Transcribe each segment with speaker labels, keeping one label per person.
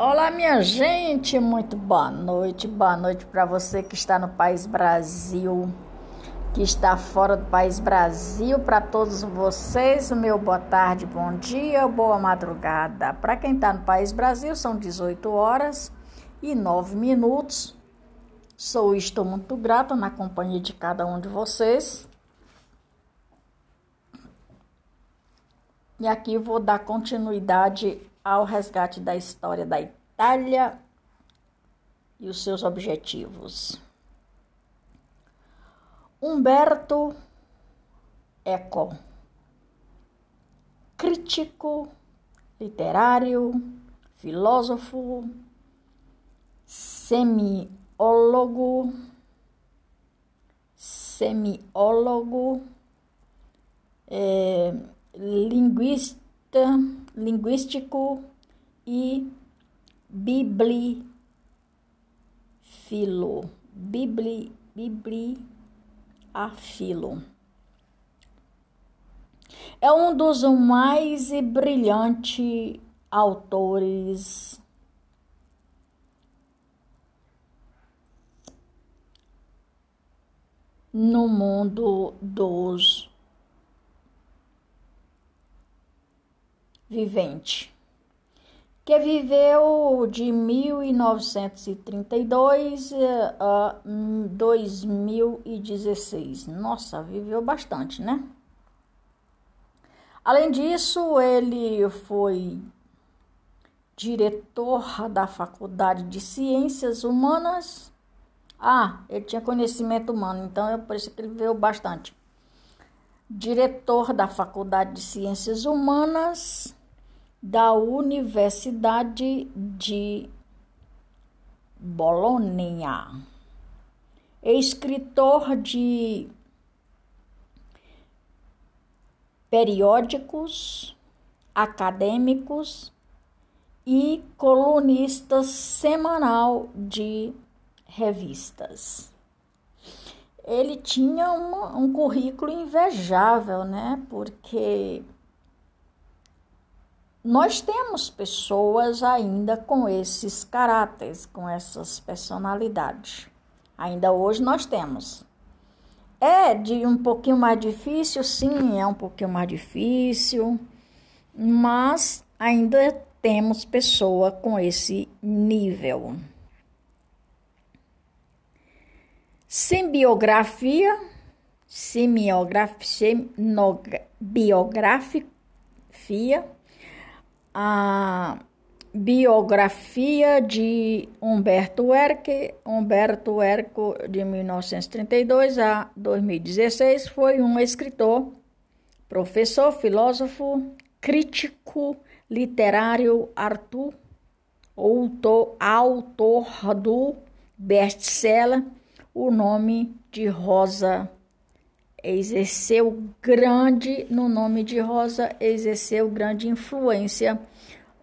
Speaker 1: Olá, minha gente, muito boa noite. Boa noite para você que está no país Brasil, que está fora do país Brasil. Para todos vocês, o meu boa tarde, bom dia, boa madrugada. Para quem está no país Brasil, são 18 horas e 9 minutos. Sou estou muito grata na companhia de cada um de vocês. E aqui vou dar continuidade ao resgate da história da Itália e os seus objetivos. Humberto Eco, crítico, literário, filósofo, semiólogo, semiólogo, é, linguista, linguístico e biblifilo. Bibli, bibliafilo. É um dos mais brilhantes autores no mundo dos vivente, que viveu de 1932 a 2016. Nossa, viveu bastante, né? Além disso, ele foi diretor da Faculdade de Ciências Humanas. Ah, ele tinha conhecimento humano, então é por isso que ele viveu bastante. Diretor da Faculdade de Ciências Humanas da Universidade de Bolonha. Escritor de periódicos acadêmicos e colunista semanal de revistas. Ele tinha um currículo invejável, né? Porque nós temos pessoas ainda com esses caráteres, com essas personalidades. Ainda hoje nós temos. É de um pouquinho mais difícil, sim, é um pouquinho mais difícil, mas ainda temos pessoa com esse nível. Sembiografia, semiografia, biografia a biografia de Humberto Eco, Humberto Eco de 1932 a 2016, foi um escritor, professor, filósofo, crítico literário, Arthur, autor, autor do best-seller O Nome de Rosa exerceu grande, no nome de Rosa, exerceu grande influência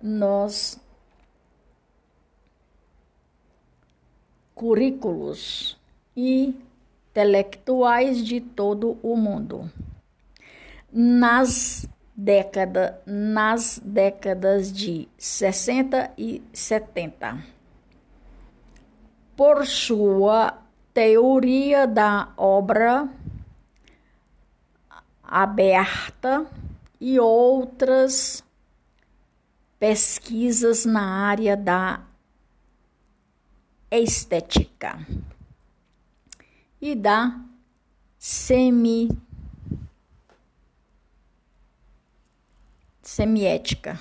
Speaker 1: nos currículos intelectuais de todo o mundo. Nas décadas, nas décadas de 60 e 70. Por sua teoria da obra aberta e outras pesquisas na área da estética e da semi semiética,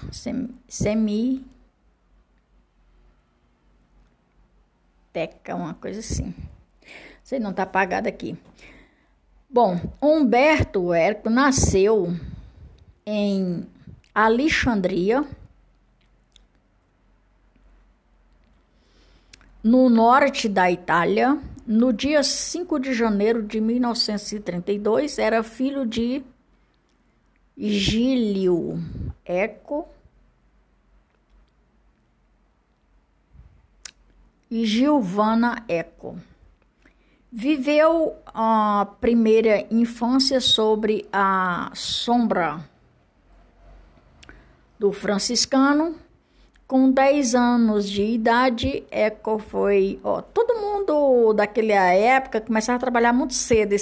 Speaker 1: semi, teca, uma coisa assim. Sei não tá apagado aqui. Bom, Humberto Eco nasceu em Alexandria, no norte da Itália, no dia 5 de janeiro de 1932. Era filho de Gílio Eco e Giovanna Eco. Viveu a primeira infância sobre a sombra do franciscano, com 10 anos de idade, Eco foi. Ó, todo mundo daquela época começava a trabalhar muito cedo.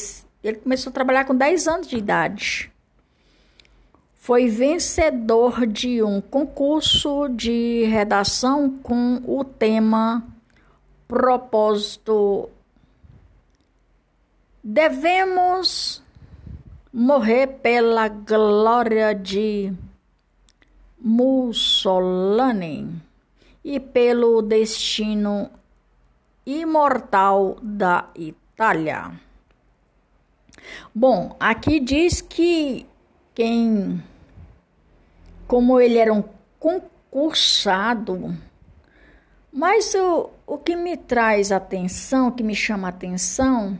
Speaker 1: Ele começou a trabalhar com 10 anos de idade. Foi vencedor de um concurso de redação com o tema Propósito. Devemos morrer pela glória de Mussolini e pelo destino imortal da Itália. Bom, aqui diz que quem, como ele era um concursado, mas o, o que me traz atenção, que me chama atenção,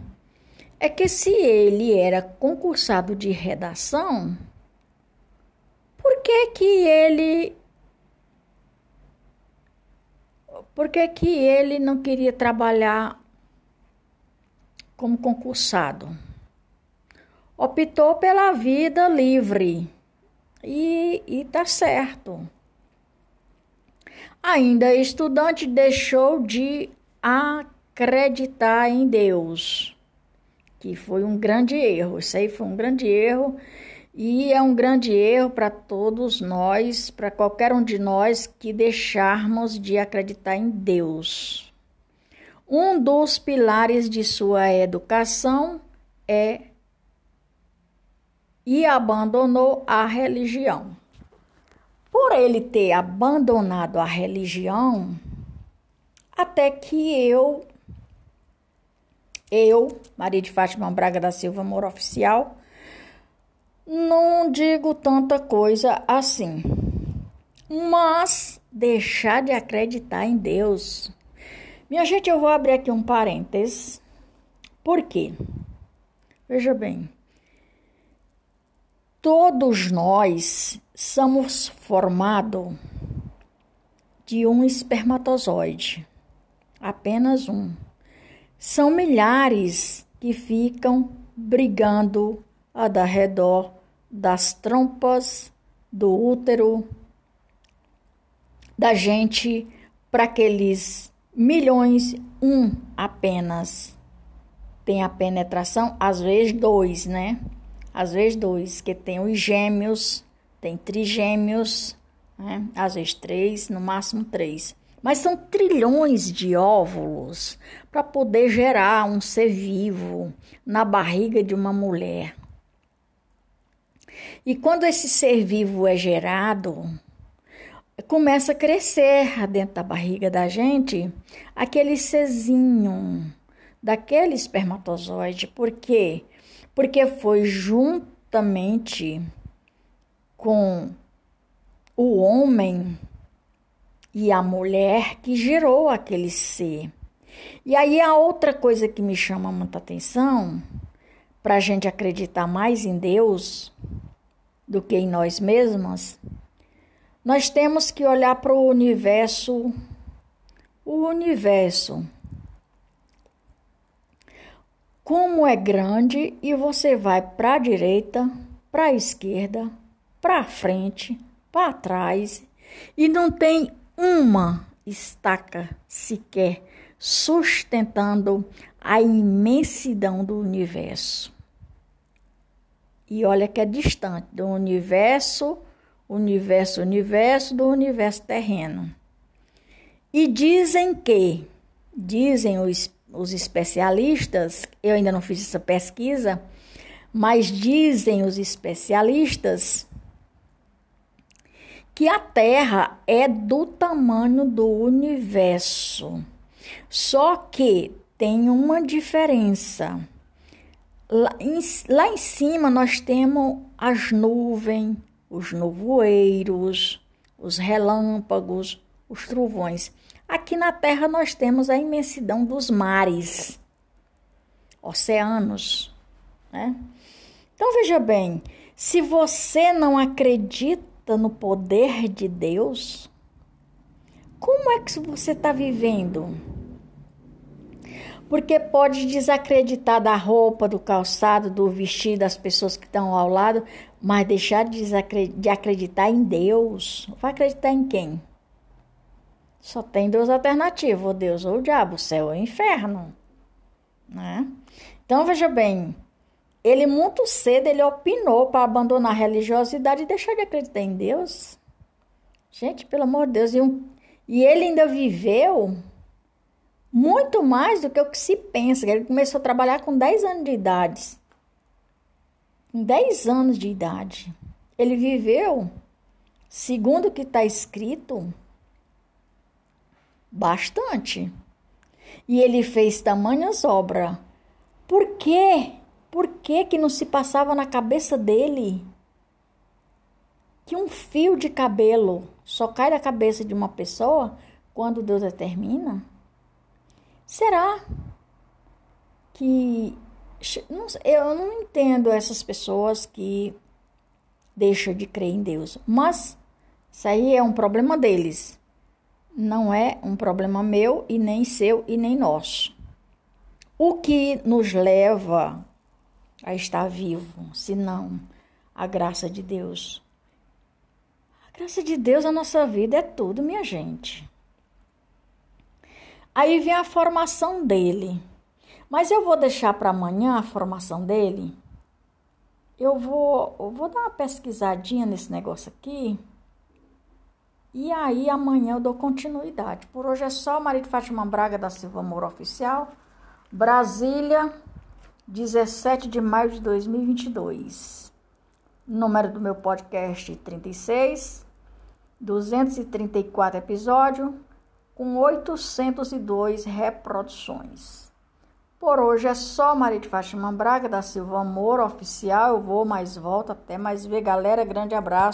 Speaker 1: é que se ele era concursado de redação, por que que ele por que que ele não queria trabalhar como concursado? Optou pela vida livre e, e tá certo. Ainda estudante deixou de acreditar em Deus, que foi um grande erro. Isso aí foi um grande erro e é um grande erro para todos nós, para qualquer um de nós que deixarmos de acreditar em Deus. Um dos pilares de sua educação é e abandonou a religião. Por ele ter abandonado a religião, até que eu, eu, Maria de Fátima Braga da Silva, amor oficial, não digo tanta coisa assim. Mas deixar de acreditar em Deus. Minha gente, eu vou abrir aqui um parênteses. Por quê? Veja bem. Todos nós somos formados de um espermatozoide. Apenas um. São milhares que ficam brigando a dar redor das trompas, do útero, da gente, para aqueles milhões, um apenas tem a penetração, às vezes dois, né? Às vezes dois, que tem os gêmeos, tem trigêmeos, né? às vezes três, no máximo três. Mas são trilhões de óvulos para poder gerar um ser vivo na barriga de uma mulher. E quando esse ser vivo é gerado, começa a crescer dentro da barriga da gente aquele cezinho daquele espermatozoide. Por quê? Porque foi juntamente com o homem e a mulher que gerou aquele ser. E aí a outra coisa que me chama muita atenção, para a gente acreditar mais em Deus, do que em nós mesmas, nós temos que olhar para o universo, o universo. Como é grande e você vai para a direita, para a esquerda, para frente, para trás e não tem uma estaca sequer sustentando a imensidão do universo. E olha que é distante do universo, universo, universo, do universo terreno. E dizem que, dizem os, os especialistas, eu ainda não fiz essa pesquisa, mas dizem os especialistas que a Terra é do tamanho do universo. Só que tem uma diferença. Lá em, lá em cima nós temos as nuvens, os nevoeiros, os relâmpagos, os trovões. Aqui na Terra nós temos a imensidão dos mares, oceanos, né? Então veja bem, se você não acredita no poder de Deus, como é que você está vivendo? porque pode desacreditar da roupa, do calçado, do vestido das pessoas que estão ao lado, mas deixar de, acreditar em Deus. Vai acreditar em quem? Só tem duas alternativas, o Deus ou o diabo, o céu ou o inferno. Né? Então, veja bem, ele muito cedo ele opinou para abandonar a religiosidade e deixar de acreditar em Deus. Gente, pelo amor de Deus, e, um, e ele ainda viveu muito mais do que o que se pensa. Ele começou a trabalhar com 10 anos de idade. Com 10 anos de idade. Ele viveu, segundo o que está escrito, bastante. E ele fez tamanhas obras. Por quê? Por que que não se passava na cabeça dele que um fio de cabelo só cai da cabeça de uma pessoa quando Deus determina? Será que eu não entendo essas pessoas que deixam de crer em Deus, mas isso aí é um problema deles não é um problema meu e nem seu e nem nosso. O que nos leva a estar vivo, senão a graça de Deus? A graça de Deus na nossa vida é tudo, minha gente. Aí vem a formação dele. Mas eu vou deixar para amanhã a formação dele. Eu vou, eu vou dar uma pesquisadinha nesse negócio aqui e aí amanhã eu dou continuidade. Por hoje é só Marido Fátima Braga da Silva Amor Oficial, Brasília, 17 de maio de 2022. Número do meu podcast 36, 234 episódios com 802 reproduções. Por hoje é só Maria de Fátima Braga da Silva Amor Oficial. Eu vou mais volta. Até mais ver, galera. Grande abraço.